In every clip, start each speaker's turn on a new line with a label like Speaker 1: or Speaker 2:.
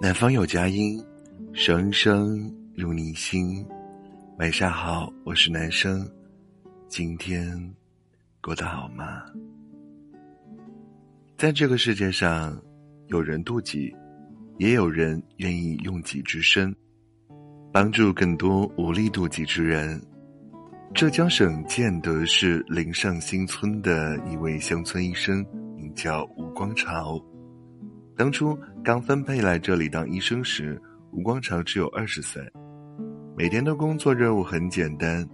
Speaker 1: 南方有佳音，声声入你心。晚上好，我是男生，今天过得好吗？在这个世界上，有人妒忌，也有人愿意用己之身，帮助更多无力妒忌之人。浙江省建德市临上新村的一位乡村医生，名叫吴光朝。当初刚分配来这里当医生时，吴光朝只有二十岁。每天的工作任务很简单，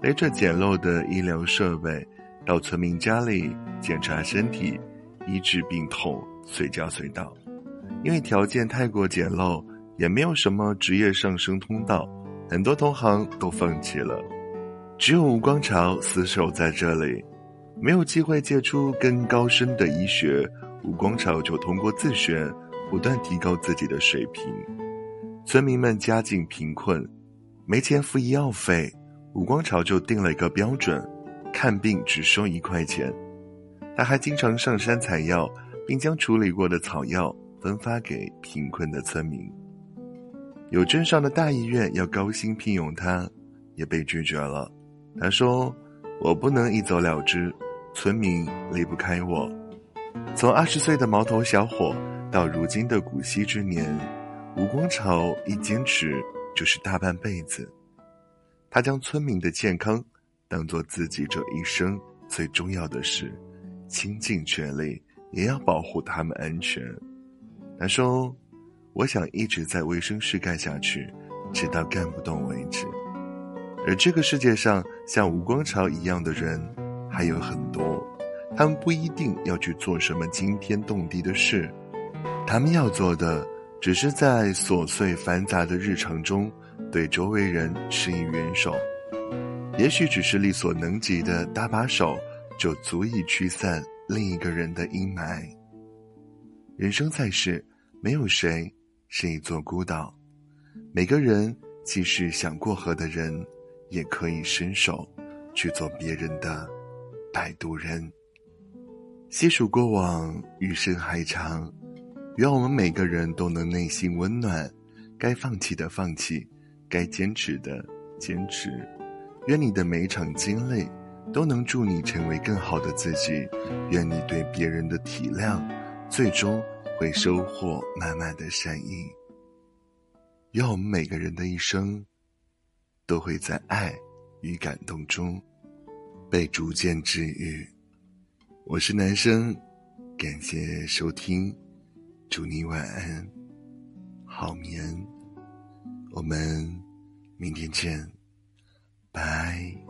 Speaker 1: 背着简陋的医疗设备，到村民家里检查身体、医治病痛，随叫随到。因为条件太过简陋，也没有什么职业上升通道，很多同行都放弃了。只有吴光朝死守在这里，没有机会接触更高深的医学。吴光朝就通过自学，不断提高自己的水平。村民们家境贫困，没钱付医药费，吴光朝就定了一个标准：看病只收一块钱。他还经常上山采药，并将处理过的草药分发给贫困的村民。有镇上的大医院要高薪聘用他，也被拒绝了。他说：“我不能一走了之，村民离不开我。”从二十岁的毛头小伙到如今的古稀之年，吴光朝一坚持就是大半辈子。他将村民的健康当做自己这一生最重要的事，倾尽全力也要保护他们安全。他说：“我想一直在卫生室干下去，直到干不动为止。”而这个世界上像吴光朝一样的人还有很多。他们不一定要去做什么惊天动地的事，他们要做的，只是在琐碎繁杂的日常中，对周围人施以援手。也许只是力所能及的搭把手，就足以驱散另一个人的阴霾。人生在世，没有谁是一座孤岛，每个人既是想过河的人，也可以伸手去做别人的摆渡人。细数过往，余生还长，愿我们每个人都能内心温暖，该放弃的放弃，该坚持的坚持。愿你的每一场经历都能助你成为更好的自己。愿你对别人的体谅，最终会收获满满的善意。愿我们每个人的一生，都会在爱与感动中，被逐渐治愈。我是男生，感谢收听，祝你晚安，好眠，我们明天见，拜。